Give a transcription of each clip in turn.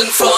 and from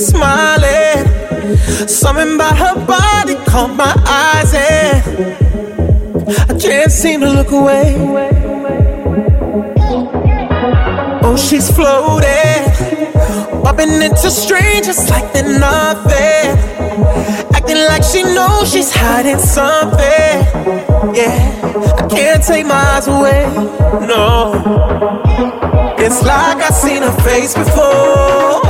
her smiling. Something about her body caught my eyes, and I can't seem to look away. Oh, she's floating, bumping into strangers like they're nothing. Acting like she knows she's hiding something. Yeah, I can't take my eyes away. No. It's like I've seen her face before.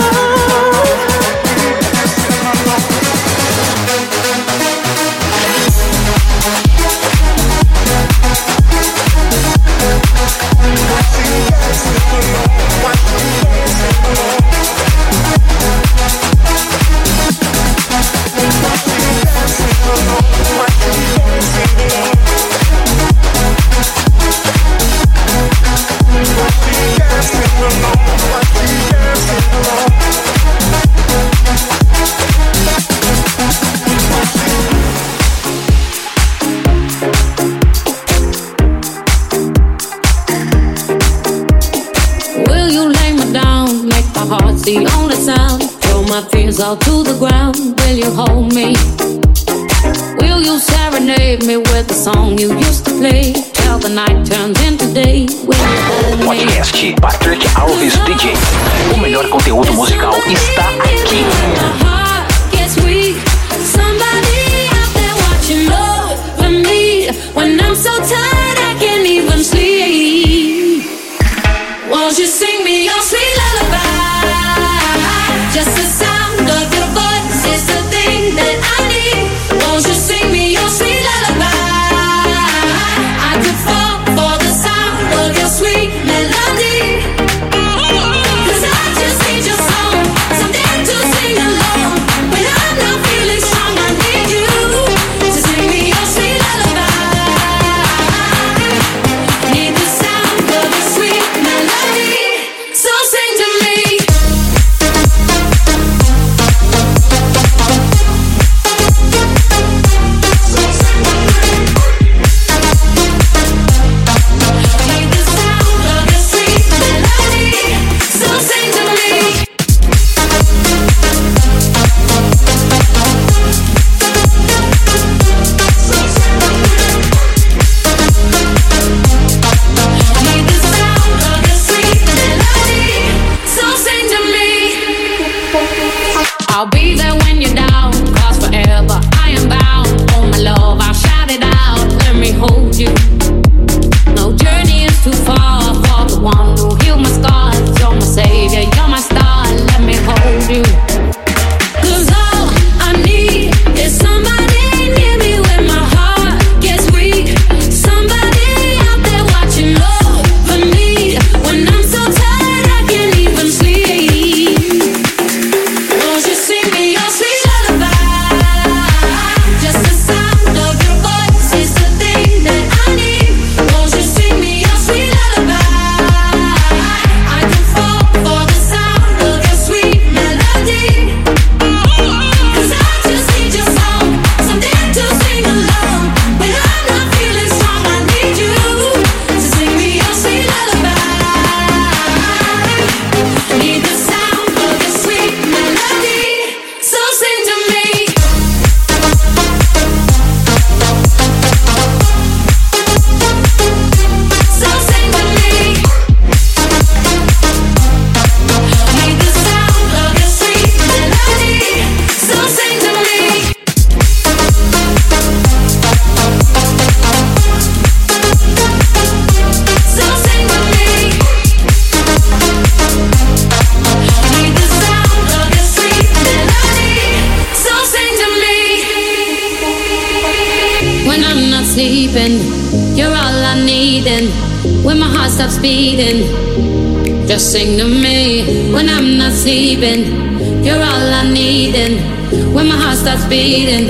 Just sing to me when I'm not sleeping. You're all I need, and when my heart starts beating,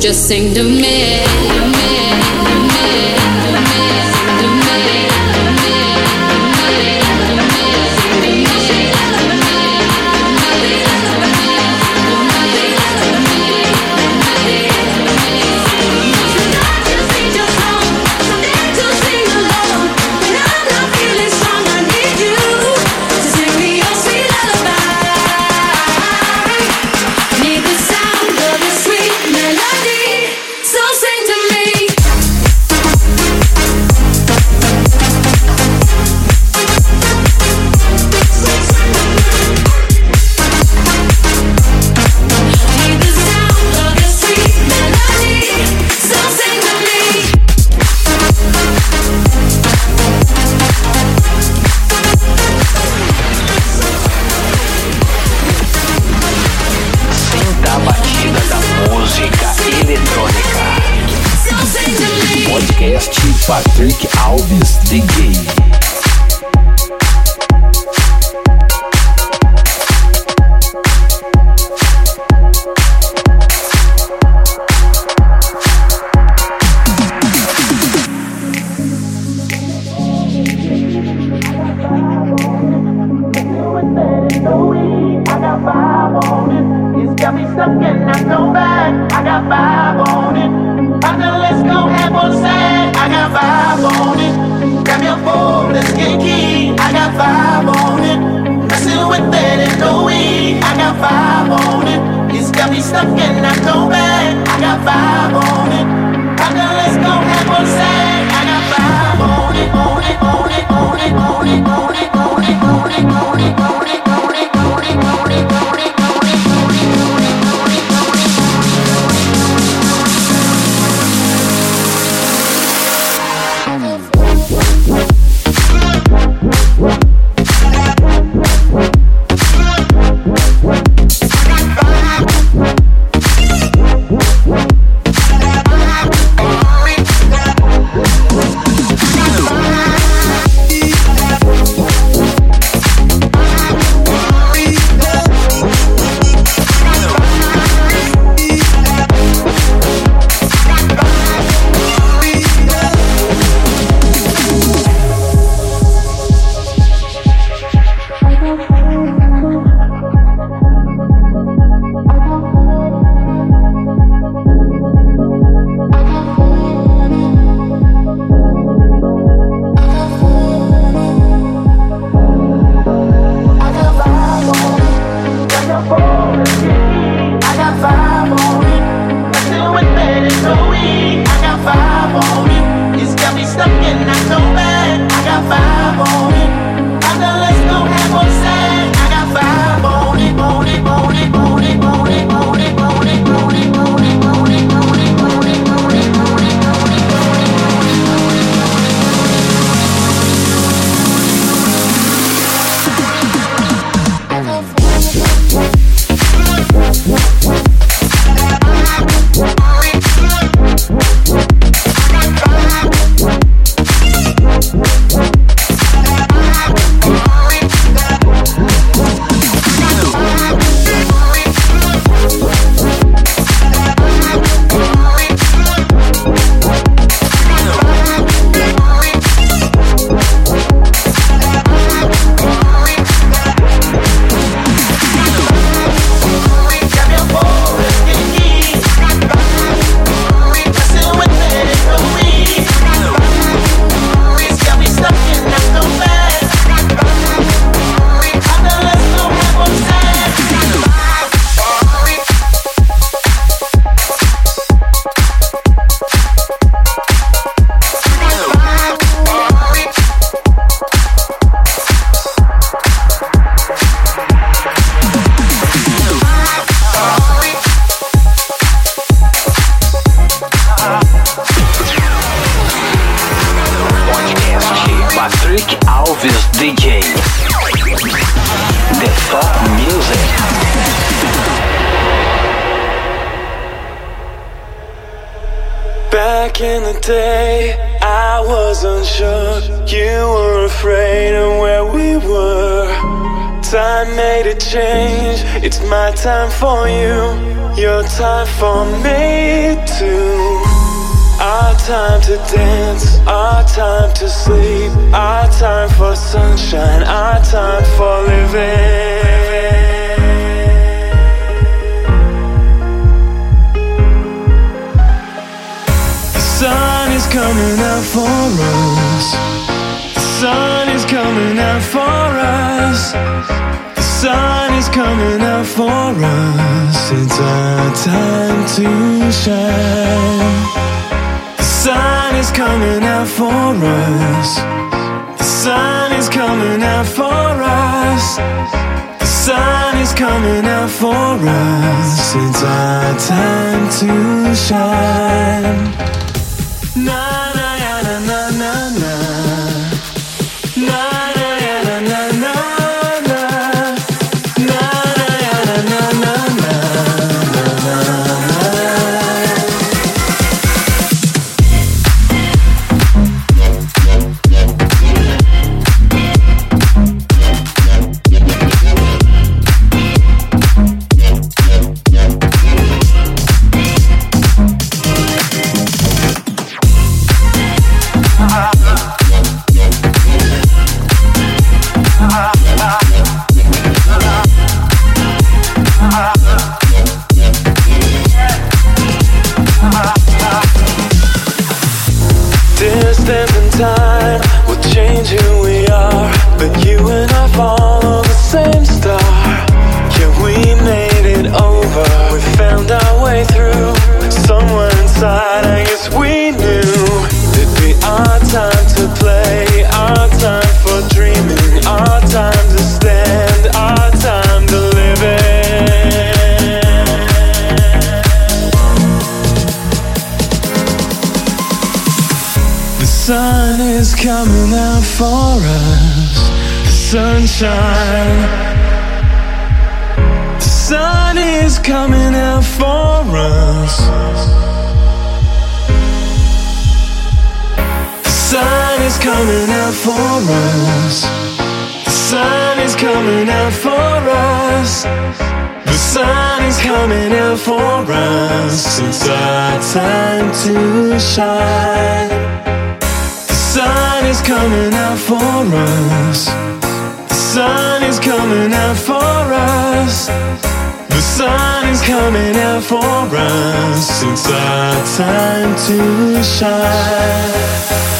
just sing to me. To me. Music Got me stuck and I go back. I got five on it. I the let's go, have one sag. I got five on it, on it, on it, on it, on it, on it, on it, on it, on it, on it, on it. Time for you. Your time for me too. Our time to dance, our time to sleep, our time for sunshine, our time for living. The sun is coming out for us. The sun is coming out for us. The sun coming out for us. It's our time to shine. The sun is coming out for us. The sun is coming out for us. The sun is coming out for us. It's our time to shine. Coming out for us. The sun is coming out for us. The sun is coming out for us. It's our time to shine. The sun is coming out for us. The sun is coming out for us. The sun is coming out for us. It's our time to shine.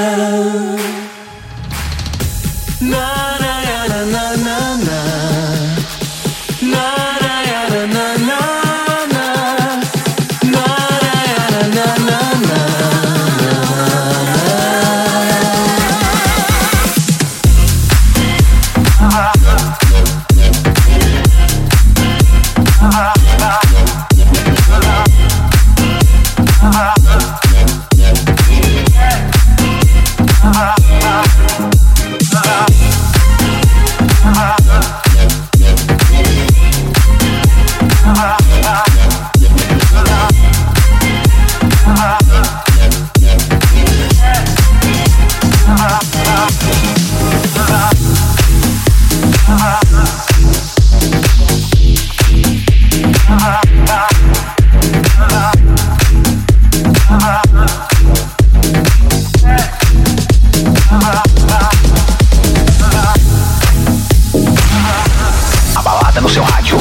seu rádio.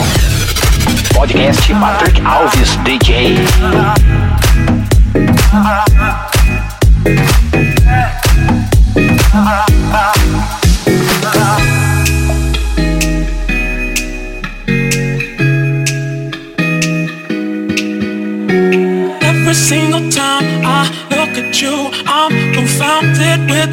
Podcast Patrick Alves DJ. Every single time I look at you, I'm confounded with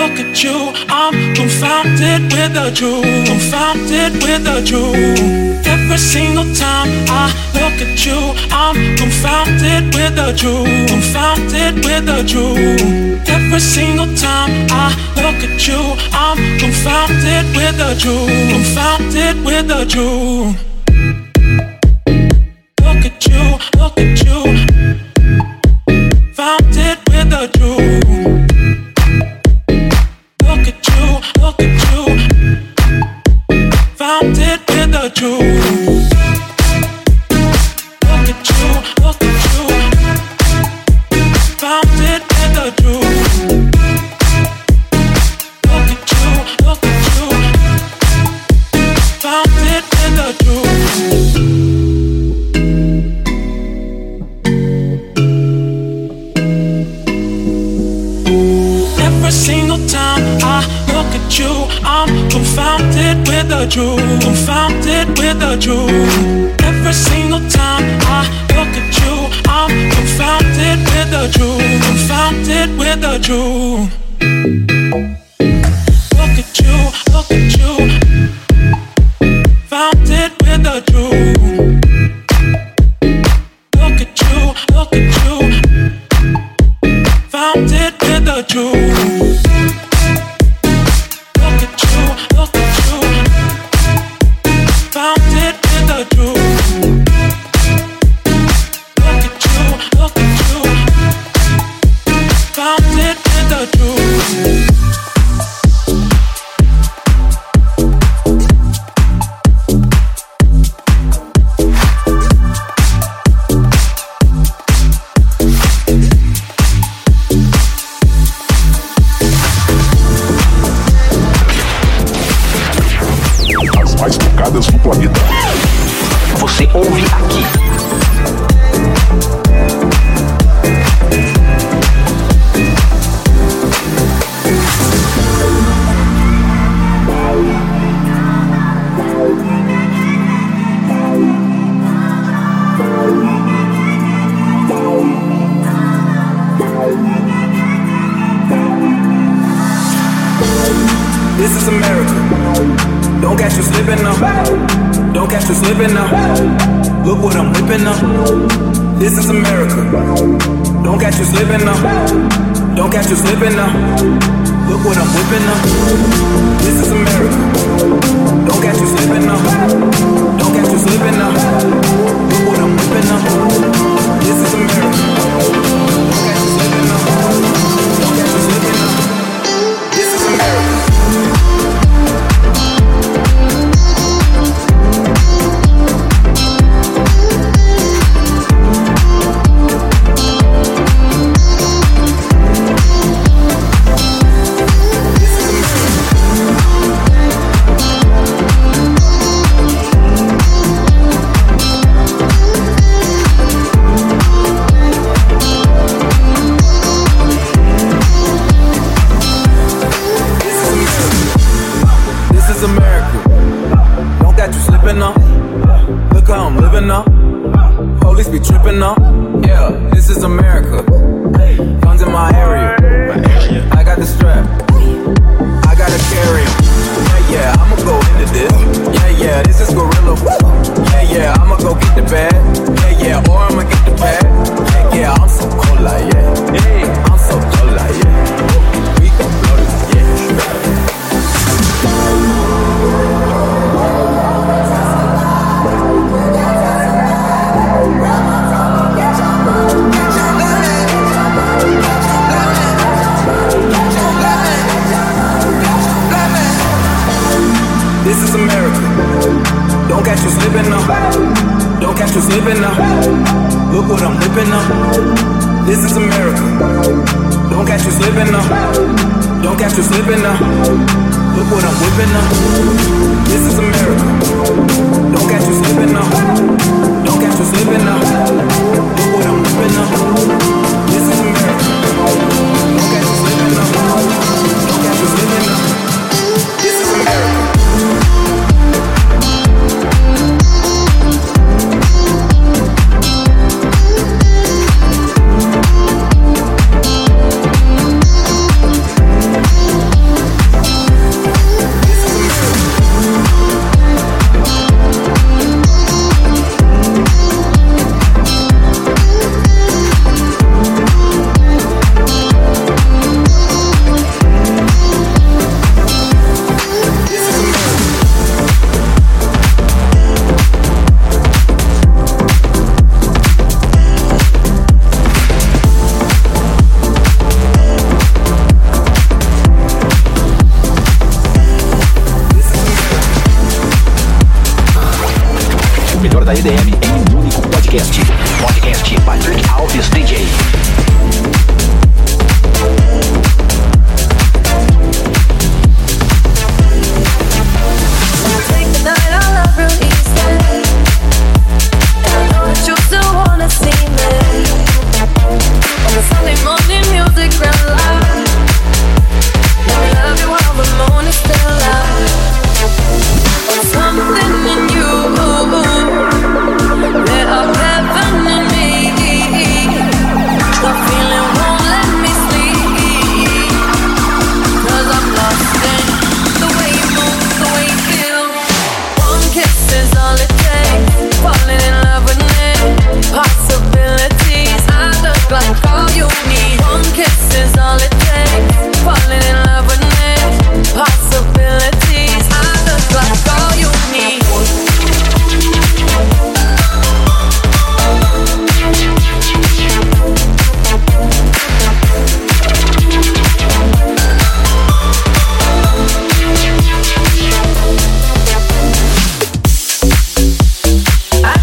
look at you, I'm confounded with the truth. Confounded with the truth. Every single time I look at you, I'm confounded with the truth. Confounded with the truth. Every single time I look at you, I'm confounded with the truth. Confounded with the truth. Look at you, look at you.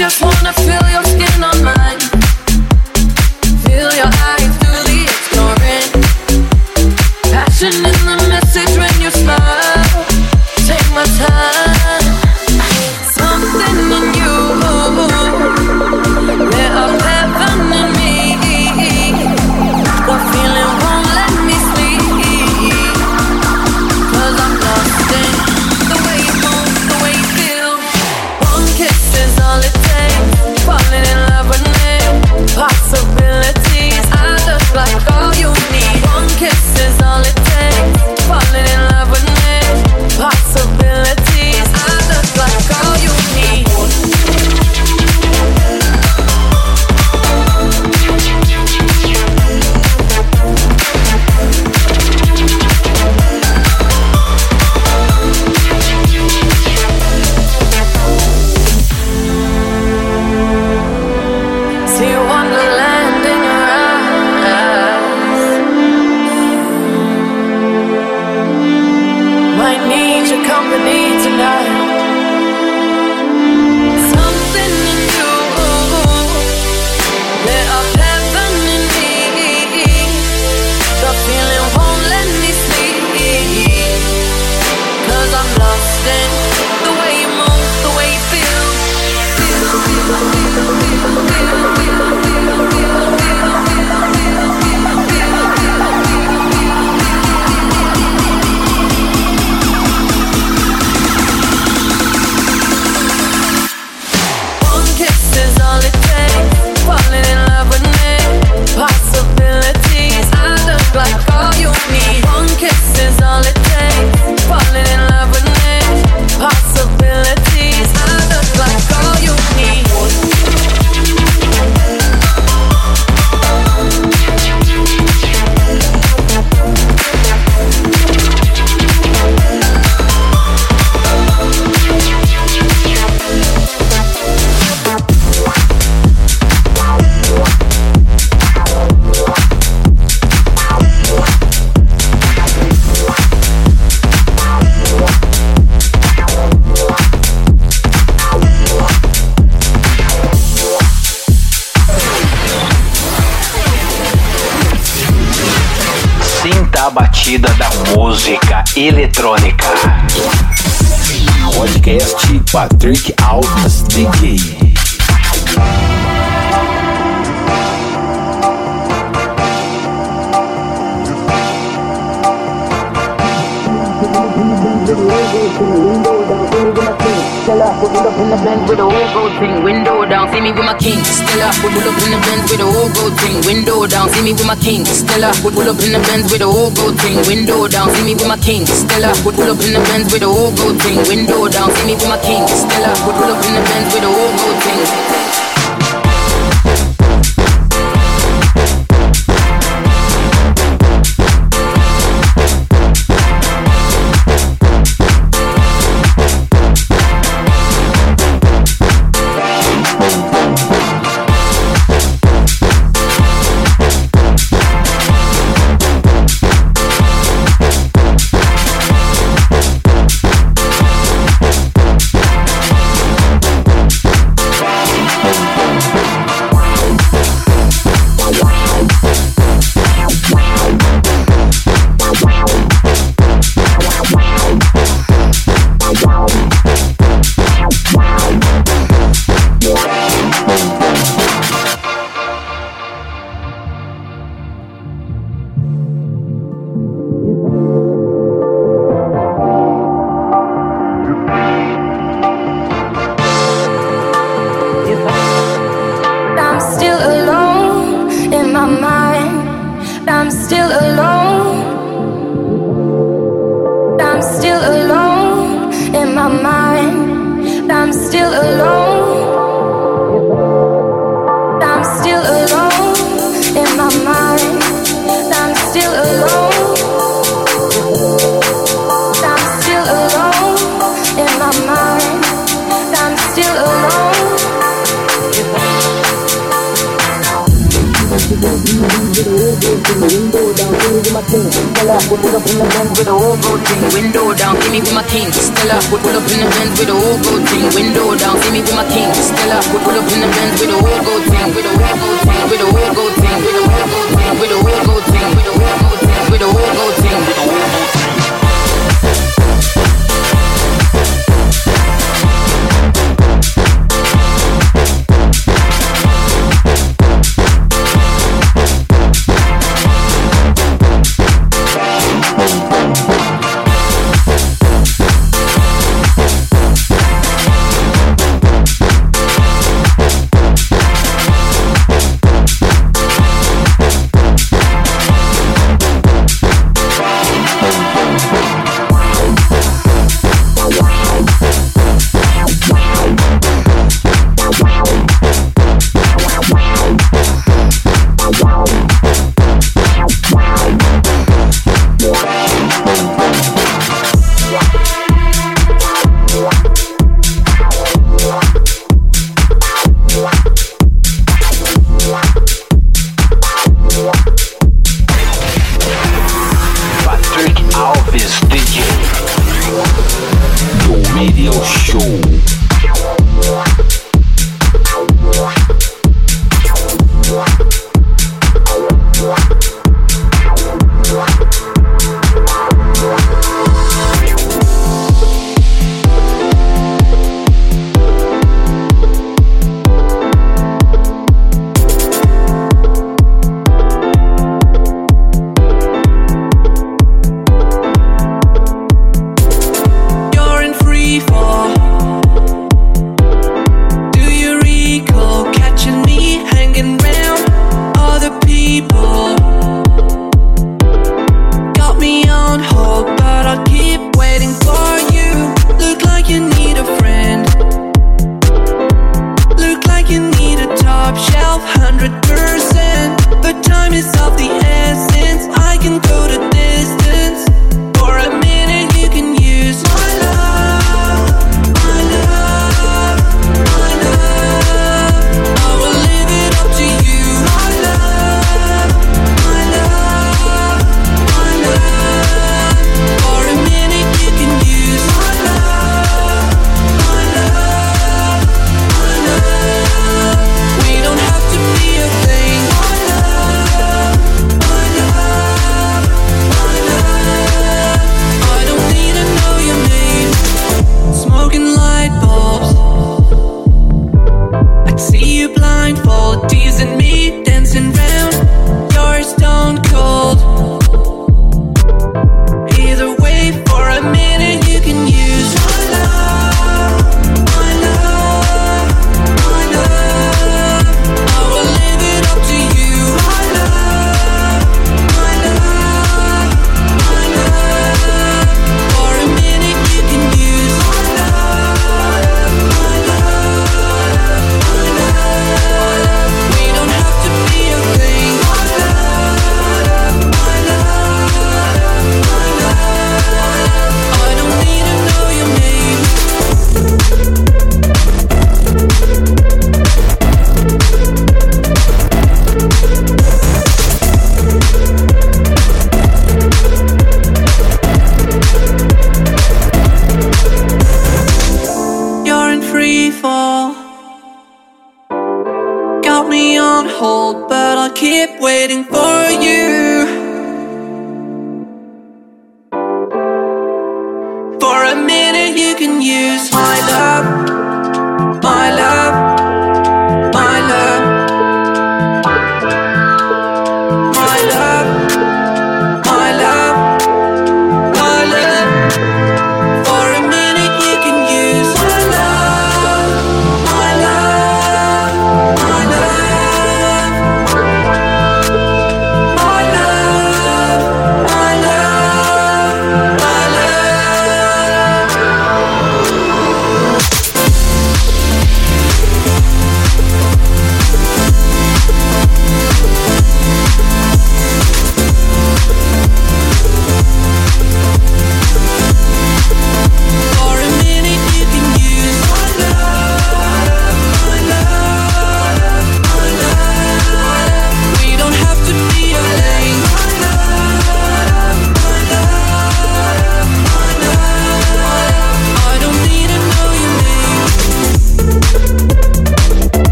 just wanna feel Patrick Alves DJ. the bend with the whole gold thing, window down. See me with my king, Stella. We pull up in the Benz with the whole gold thing, window down. See me with my king, Stella. We pull up in the Benz with the whole gold thing, window down. See me with my king, Stella. We pull up in the Benz with the whole gold thing, window down. See me with my king, Stella. We pull up in the Benz with the whole gold thing.